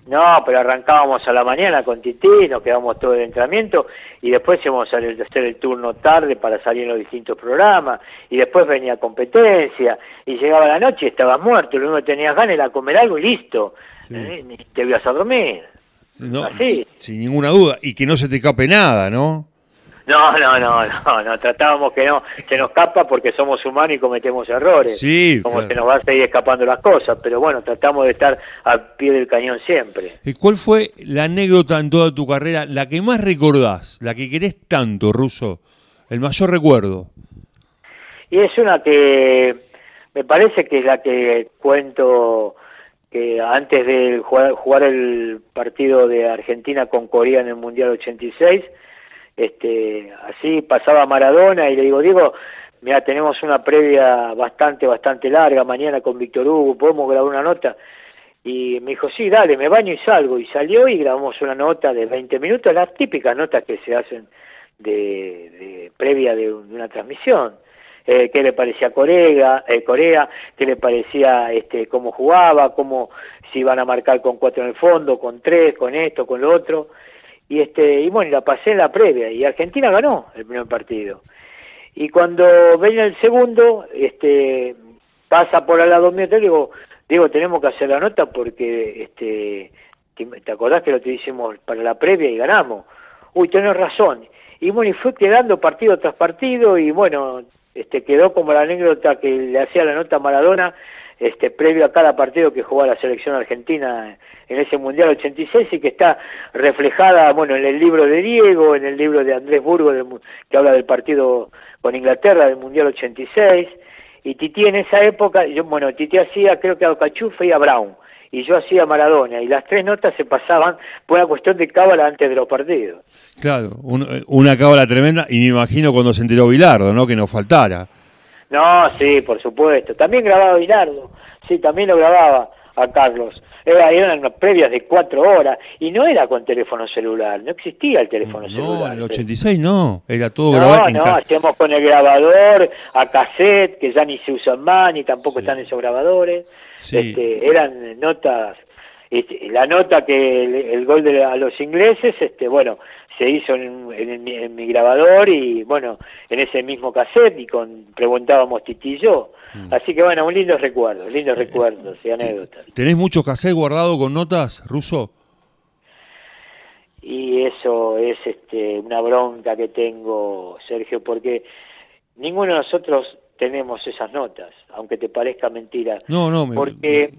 No, pero arrancábamos a la mañana con Titi, nos quedamos todo el entrenamiento y después íbamos a hacer el turno tarde para salir en los distintos programas y después venía competencia y llegaba la noche y estabas muerto, lo único que tenías ganas era comer algo y listo, ¿eh? te ibas a dormir. Así. Sin ninguna duda, y que no se te escape nada, ¿no? No, no, no, no, no, tratábamos que no, se nos escapa porque somos humanos y cometemos errores. Sí. Como se nos va a seguir escapando las cosas, pero bueno, tratamos de estar al pie del cañón siempre. ¿Y cuál fue la anécdota en toda tu carrera, la que más recordás, la que querés tanto, Ruso? El mayor recuerdo. Y es una que me parece que es la que cuento que antes de jugar, jugar el partido de Argentina con Corea en el Mundial 86, este, así pasaba Maradona y le digo, Diego, mira, tenemos una previa bastante, bastante larga mañana con Víctor Hugo, ¿podemos grabar una nota? Y me dijo, sí, dale, me baño y salgo. Y salió y grabamos una nota de 20 minutos, las típicas notas que se hacen de, previa de, una transmisión. Eh, qué le parecía Corea, eh, Corea, qué le parecía este, cómo jugaba, cómo si iban a marcar con cuatro en el fondo, con tres, con esto, con lo otro y este y bueno la pasé en la previa y Argentina ganó el primer partido. Y cuando viene el segundo este pasa por al lado mío te digo digo tenemos que hacer la nota porque este te acordás que lo que hicimos para la previa y ganamos uy tenés razón. Y bueno y fue quedando partido tras partido y bueno este quedó como la anécdota que le hacía la nota a Maradona este, previo a cada partido que jugó la selección argentina en ese Mundial 86 y que está reflejada, bueno, en el libro de Diego, en el libro de Andrés Burgo, que habla del partido con Inglaterra del Mundial 86, y Titi en esa época, yo, bueno, Titi hacía creo que a Ocachufe y a Brown, y yo hacía Maradona, y las tres notas se pasaban por una cuestión de cábala antes de los partidos. Claro, una cábala tremenda, y me imagino cuando se enteró Bilardo, ¿no? Que nos faltara. No, sí, por supuesto. También grababa Bilardo. Sí, también lo grababa a Carlos. Era, eran previas de cuatro horas y no era con teléfono celular, no existía el teléfono celular. No, en el 86 no, era todo grabado. No, no, hacíamos con el grabador, a cassette, que ya ni se usan más, ni tampoco están esos grabadores. Este, eran notas, este, la nota que el, gol de a los ingleses, este, bueno, se hizo en, mi grabador y bueno, en ese mismo cassette y con preguntábamos Titi y yo. Mm. Así que bueno, un lindo recuerdo, lindos recuerdos y anécdotas. ¿Tenés muchos cassettes guardados con notas, Ruso? Y eso es este una bronca que tengo, Sergio, porque ninguno de nosotros tenemos esas notas, aunque te parezca mentira. No, no, porque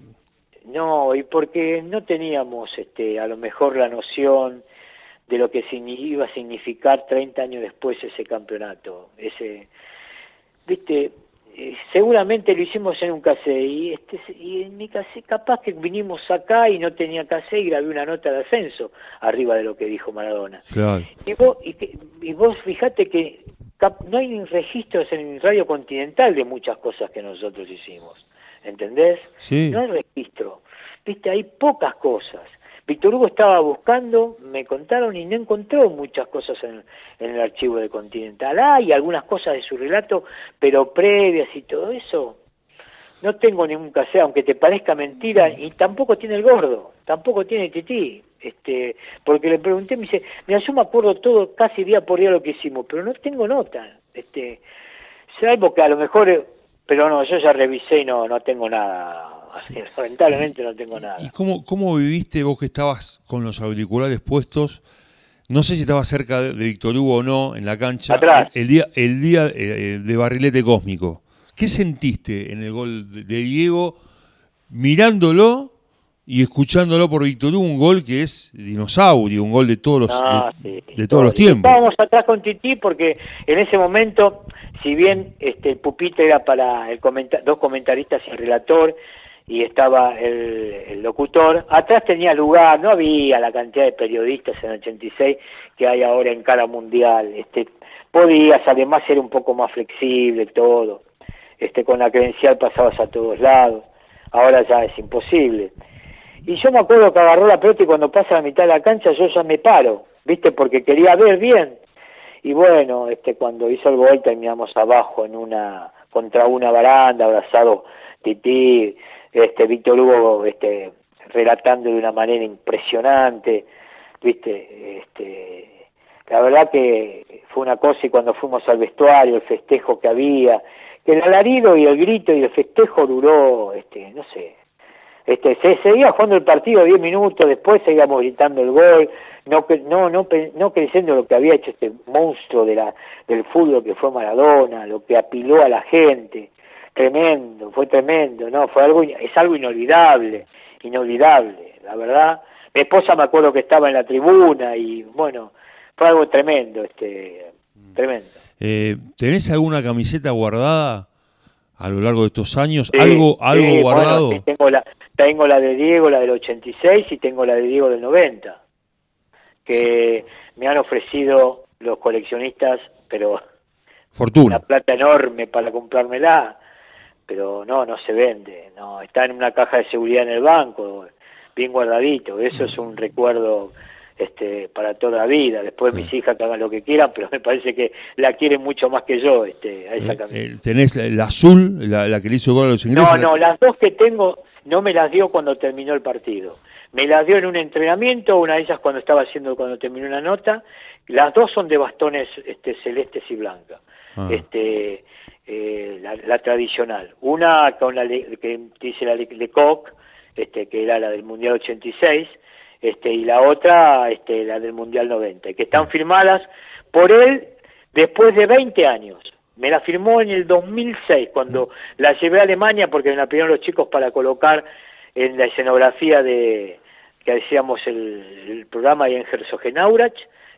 no y porque no teníamos este a lo mejor la noción de lo que iba a significar 30 años después ese campeonato. Ese, viste, eh, seguramente lo hicimos en un casé y, este, y en mi casé capaz que vinimos acá y no tenía casé y grabé una nota de ascenso arriba de lo que dijo Maradona. Y vos, y, vos fijate que no hay registros en Radio Continental de muchas cosas que nosotros hicimos. ¿entendés? Sí. No hay registro. Viste, hay pocas cosas. Víctor Hugo estaba buscando, me contaron y no encontró muchas cosas en, en el archivo de Continental. Hay algunas cosas de su relato, pero previas y todo eso, no tengo ningún caso, aunque te parezca mentira, y tampoco tiene el gordo, tampoco tiene tití, este, porque le pregunté, me dice, mira, yo me acuerdo todo, casi día por día lo que hicimos, pero no tengo nota, este, salvo que a lo mejor, pero no, yo ya revisé y no, no tengo nada, lamentablemente no tengo nada. ¿Y cómo, cómo viviste vos que estabas con los auriculares puestos? No sé si estabas cerca de Víctor Hugo o no en la cancha. Atrás. El, día, el día eh, de barrilete cósmico. ¿Qué sentiste en el gol de Diego mirándolo y escuchándolo por Víctor Hugo? Un gol que es dinosaurio, un gol de todos los, Ah, de, sí. de todos los tiempos. Estábamos atrás con Titi porque en ese momento, si bien este, el pupitre era para el comenta- dos comentaristas y el relator, y estaba el, el locutor, atrás tenía lugar, no había la cantidad de periodistas en el 86 que hay ahora en cara mundial. Este, podías además ser un poco más flexible todo. Este, con la credencial pasabas a todos lados. Ahora ya es imposible. Y yo me acuerdo que agarró la pelota y cuando pasa a la mitad de la cancha yo ya me paro, ¿viste? Porque quería ver bien. Y bueno, este cuando hizo el gol terminamos abajo en una contra una baranda, abrazado Tití, este Víctor Hugo este relatando de una manera impresionante, ¿viste? Este la verdad que fue una cosa y cuando fuimos al vestuario, el festejo que había, que el alarido y el grito y el festejo duró, este, no sé, este se seguía jugando el partido 10 minutos después seguíamos gritando el gol no no no no creyendo lo que había hecho este monstruo de la del fútbol que fue Maradona lo que apiló a la gente. Tremendo fue tremendo no fue algo es algo inolvidable inolvidable la verdad. Mi esposa me acuerdo que estaba en la tribuna y bueno fue algo tremendo este tremendo. Eh, ¿Tenés alguna camiseta guardada a lo largo de estos años? Sí, ¿Algo, algo sí, bueno, guardado? sí, tengo la tengo la de Diego, la del 86 y tengo la de Diego del 90 que me han ofrecido los coleccionistas, pero una Fortuna. plata enorme para comprármela, pero no, no se vende, no, está en una caja de seguridad en el banco, bien guardadito, eso es un recuerdo este para toda la vida, después Sí. mis hijas que hagan lo que quieran, pero me parece que la quieren mucho más que yo, este, a esa Eh, eh, ¿Tenés la, la azul, la, la que le hizo gol a los ingleses? No, no, las dos que tengo no me las dio cuando terminó el partido. Me las dio en un entrenamiento, una de ellas cuando estaba haciendo, cuando terminó una nota. Las dos son de bastones este, celestes y blancas. Ah. Este, eh, la, la tradicional. Una con la que dice la Le- Lecoq, este, que era la del Mundial 86, este, y la otra, este, la del Mundial 90, que están firmadas por él después de 20 años. Me la firmó en el 2006, cuando la llevé a Alemania, porque me la pidieron los chicos para colocar en la escenografía de que hacíamos el, el programa ahí en Herzogenaurach,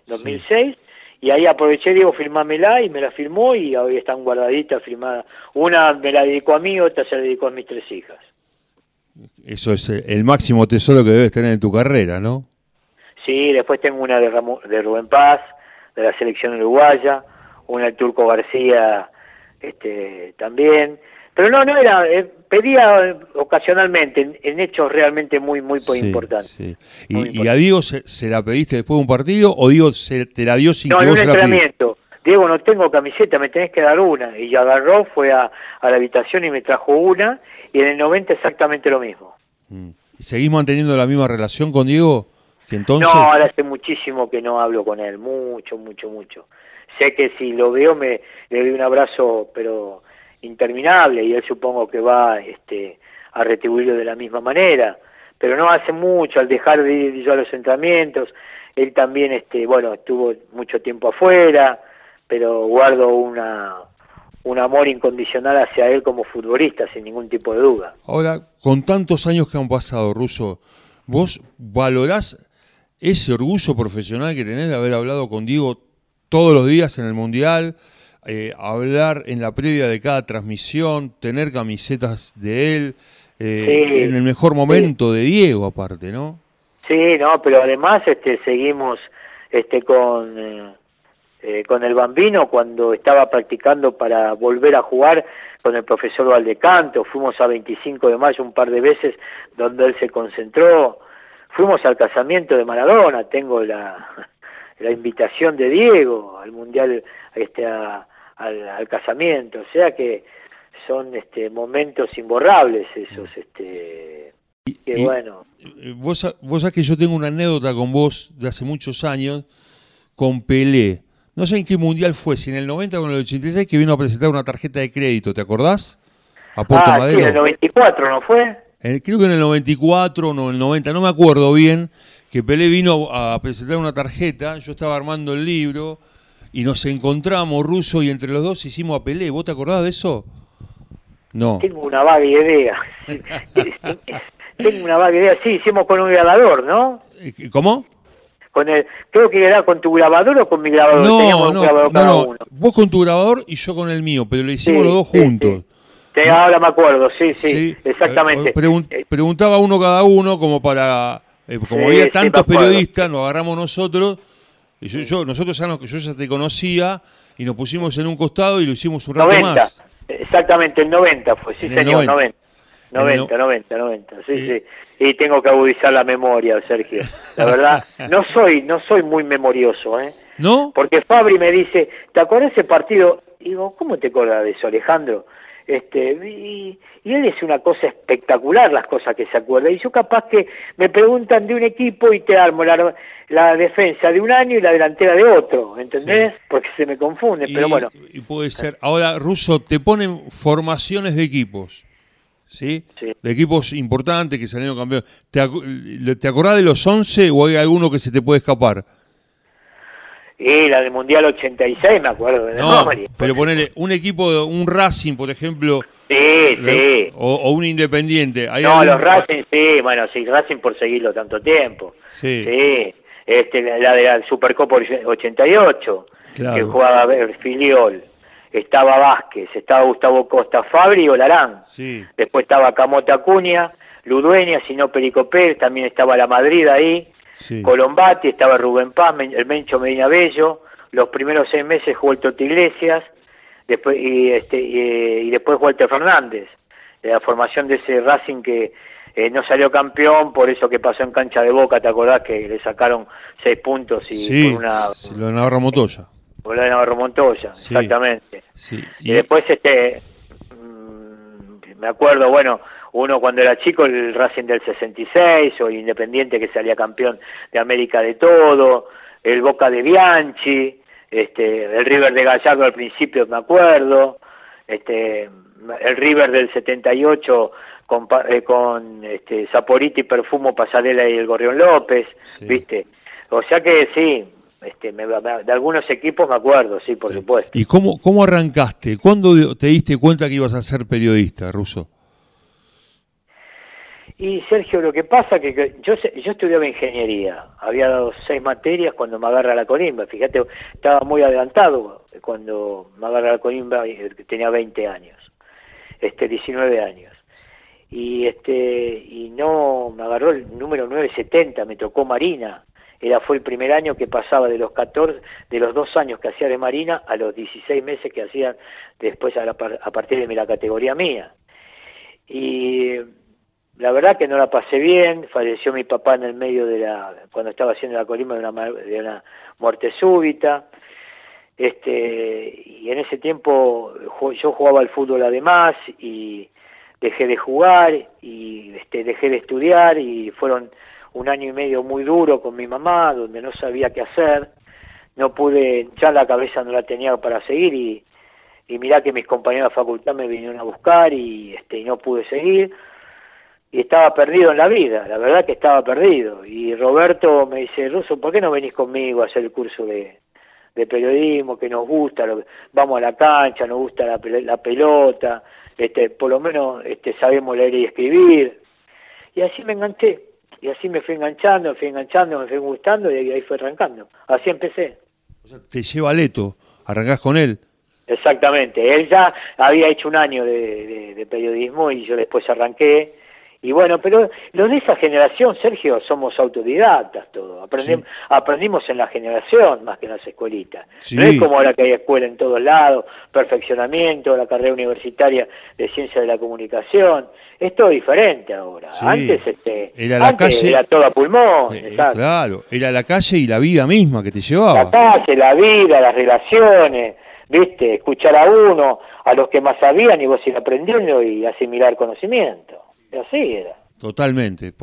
2006, y ahí aproveché, digo, firmámela, y me la firmó, y hoy están guardaditas, firmadas. Una me la dedicó a mí, otra se la dedicó a mis tres hijas. Eso es eh, el máximo tesoro que debes tener en tu carrera, ¿no? Sí, después tengo una de, Ramo- de Rubén Paz, de la selección uruguaya, una del Turco García este, también. Pero no, no era, eh, pedía ocasionalmente, en, en hechos realmente muy, muy Sí, importantes. sí. Muy ¿Y, y importante. a Diego se, se la pediste después de un partido o Diego se, te la dio sin No, que en vos un se la entrenamiento. Diego, no tengo camiseta, me tenés que dar una. Y agarró, fue a, a la habitación y me trajo una, y en el 90 exactamente lo mismo. Mm. ¿Y ¿Seguís manteniendo la misma relación con Diego que entonces? No, ahora hace muchísimo que no hablo con él, mucho, mucho, mucho. Sé que si lo veo me le doy un abrazo, pero interminable, y él supongo que va este, a retribuirlo de la misma manera. Pero no hace mucho, al dejar de ir yo a los entrenamientos, él también, este, bueno, estuvo mucho tiempo afuera, pero guardo una un amor incondicional hacia él como futbolista, sin ningún tipo de duda. Ahora, con tantos años que han pasado, Russo, ¿vos valorás ese orgullo profesional que tenés de haber hablado con Diego todos los días en el Mundial, eh, hablar en la previa de cada transmisión, tener camisetas de él, eh, Sí, en el mejor momento de Diego aparte, ¿no? Sí, no, pero además este seguimos este con eh, eh, con el Bambino cuando estaba practicando para volver a jugar con el profesor Valdecanto, fuimos a 25 de mayo un par de veces donde él se concentró, fuimos al casamiento de Maradona, tengo la, la invitación de Diego al mundial, este, al, al, casamiento, o sea que son este, momentos imborrables esos, este, que bueno. Vos, vos sabés que yo tengo una anécdota con vos de hace muchos años con Pelé. No sé en qué mundial fue, si en el 90 o en el 86 que vino a presentar una tarjeta de crédito, ¿te acordás? A Puerto ah, Sí, en el 94, ¿no fue? Creo que en el 94 o en el 90, no me acuerdo bien, que Pelé vino a presentar una tarjeta, yo estaba armando el libro y nos encontramos, Ruso, y entre los dos hicimos a Pelé. ¿Vos te acordás de eso? No. Tengo una vaga idea. Tengo una vaga idea. Sí, hicimos con un grabador, ¿no? ¿Cómo? Con el, creo que era con tu grabador o con mi grabador. No, no, no, Vos con tu grabador y yo con el mío, pero lo hicimos los dos juntos. Sí, ahora me acuerdo, sí, sí, exactamente. Eh, eh, preguntaba uno cada uno como para eh, como había tantos periodistas, nos agarramos nosotros, y yo, nosotros ya, yo ya te conocía, y nos pusimos en un costado y lo hicimos un rato más. Exactamente, el 90 fue, sí señor, 90. 90, 90, 90, sí, sí. Y tengo que agudizar la memoria, Sergio. La verdad, no soy, no soy muy memorioso, ¿eh? ¿No? Porque Fabri me dice, ¿te acuerdas ese partido? Y digo, ¿cómo te acuerdas de eso, Alejandro? Este, y, él es una cosa espectacular las cosas que se acuerda. Y yo capaz que me preguntan de un equipo y te armo la, la defensa de un año y la delantera de otro, ¿entendés? Porque se me confunde, pero bueno. Y puede ser. Ahora, Russo, te ponen formaciones de equipos. ¿Sí? De equipos importantes que salieron campeones. ¿Te, ¿Te acordás de los 11 o hay alguno que se te puede escapar? Y la del Mundial 86, me acuerdo de no, Pero ponele un equipo, un Racing, por ejemplo. Sí, sí. O, un Independiente. no, los Racing, sí, bueno, sí, Racing por seguirlo tanto tiempo. Sí. Sí, este, la de la Supercopa 88, que jugaba Filiol. Estaba Vázquez, estaba Gustavo Costa, Fabri y Olarán. Sí. Después estaba Camota Acuña, Ludueña, sino Pericopé, también estaba la Madrid ahí Colombati, estaba Rubén Paz, el Mencho Medina Bello, los primeros seis meses jugó el Totti Iglesias, después, y, este, y, después Walter Fernández, la formación de ese Racing que eh, no salió campeón por eso que pasó en cancha de Boca, ¿te acordás que le sacaron seis puntos y por una... lo de Navarro Montoya. Por lo de Navarro Montoya, exactamente. Y... después este mm, me acuerdo, bueno, uno cuando era chico el Racing del 66 o Independiente que salía campeón de América de todo, el Boca de Bianchi, este, el River de Gallardo al principio me acuerdo, este, el River del 78 con, eh, con este, Saporiti, Perfumo, Pasarela y el Gorrión López, ¿viste? O sea que sí, este, de algunos equipos me acuerdo, sí, por supuesto. ¿Y cómo, cómo arrancaste? ¿Cuándo te diste cuenta que ibas a ser periodista, Ruso? Y Sergio, lo que pasa que, que yo yo estudiaba ingeniería, había dado seis materias cuando me agarra la colimba, fíjate, estaba muy adelantado cuando me agarra la colimba, tenía 20 años, este 19 años. Y este y no me agarró el número 970, me tocó Marina. Era fue el primer año que pasaba de los 14 de los dos años que hacía de Marina a los 16 meses que hacía después a, a partir de la categoría mía. Y la verdad que no la pasé bien, falleció mi papá en el medio de la, cuando estaba haciendo la colima de una, de una muerte súbita, este, y en ese tiempo yo jugaba al fútbol además y dejé de jugar y este, dejé de estudiar y fueron un año y medio muy duro con mi mamá, donde no sabía qué hacer, no pude, ya la cabeza no la tenía para seguir y, y mirá que mis compañeros de facultad me vinieron a buscar y, este, y no pude seguir y estaba perdido en la vida, la verdad que estaba perdido. Y Roberto me dice, Ruso, ¿por qué no venís conmigo a hacer el curso de, de periodismo que nos gusta? vamos a la cancha, nos gusta la, la pelota, este, por lo menos este, sabemos leer y escribir. Y así me enganché, y así me fui enganchando, me fui enganchando, me fui gustando y ahí fue arrancando. Así empecé. O sea, te lleva Leto, arrancás con él. Exactamente, él ya había hecho un año de periodismo y yo después arranqué y bueno, pero los de esa generación, Sergio, somos autodidactas todos. Aprendimos, aprendimos en la generación más que en las escuelitas. No es como ahora que hay escuela en todos lados, perfeccionamiento, la carrera universitaria de ciencia de la comunicación. Es todo diferente ahora. Antes, este, era, la calle, era todo a pulmón. Eh, claro, era la calle y la vida misma que te llevaba. La calle, la vida, las relaciones, ¿viste? Escuchar a uno, a los que más sabían y vos ir aprendiendo y asimilar conocimiento así era. Totalmente.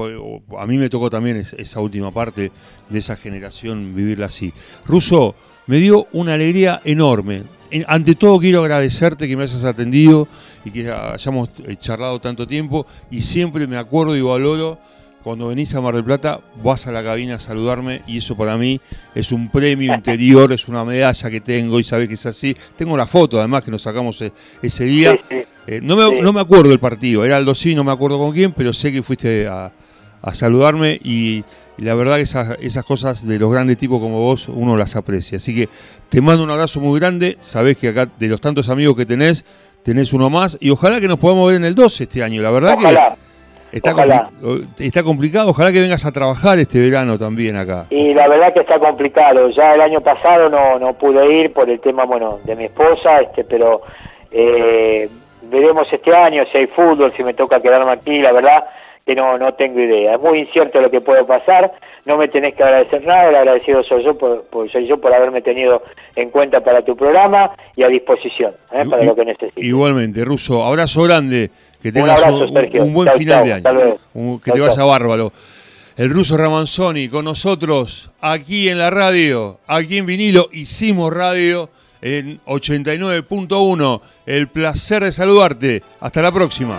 A mí me tocó también esa última parte de esa generación vivirla así. Ruso, me dio una alegría enorme. Ante todo quiero agradecerte que me hayas atendido y que hayamos eh, charlado tanto tiempo y siempre me acuerdo y valoro cuando venís a Mar del Plata, vas a la cabina a saludarme y eso para mí es un premio interior, es una medalla que tengo y sabés que es así. Tengo la foto además que nos sacamos e, ese día. Eh, no, me, no me acuerdo el partido, era Aldo sí, no me acuerdo con quién, pero sé que fuiste a, saludarme y, la verdad que esas, esas cosas de los grandes tipos como vos uno las aprecia. Así que te mando un abrazo muy grande, sabés que acá de los tantos amigos que tenés, tenés uno más y ojalá que nos podamos ver en el 12 este año, la verdad que Está, está complicado, ojalá que vengas a trabajar este verano también acá. Y la verdad que está complicado, ya el año pasado no, no pude ir por el tema, bueno, de mi esposa, este pero eh, veremos este año si hay fútbol, si me toca quedarme aquí, la verdad que no, no tengo idea. Es muy incierto lo que puede pasar, no me tenés que agradecer nada, el agradecido soy yo por, soy yo por haberme tenido en cuenta para tu programa y a disposición ¿eh? para lo que necesites. Igualmente, Ruso, abrazo grande. Que tengas un, buen final de año. que te vaya bárbaro. El ruso Ramanzoni con nosotros aquí en la radio, aquí en vinilo, hicimos radio en 89.1. El placer de saludarte. Hasta la próxima.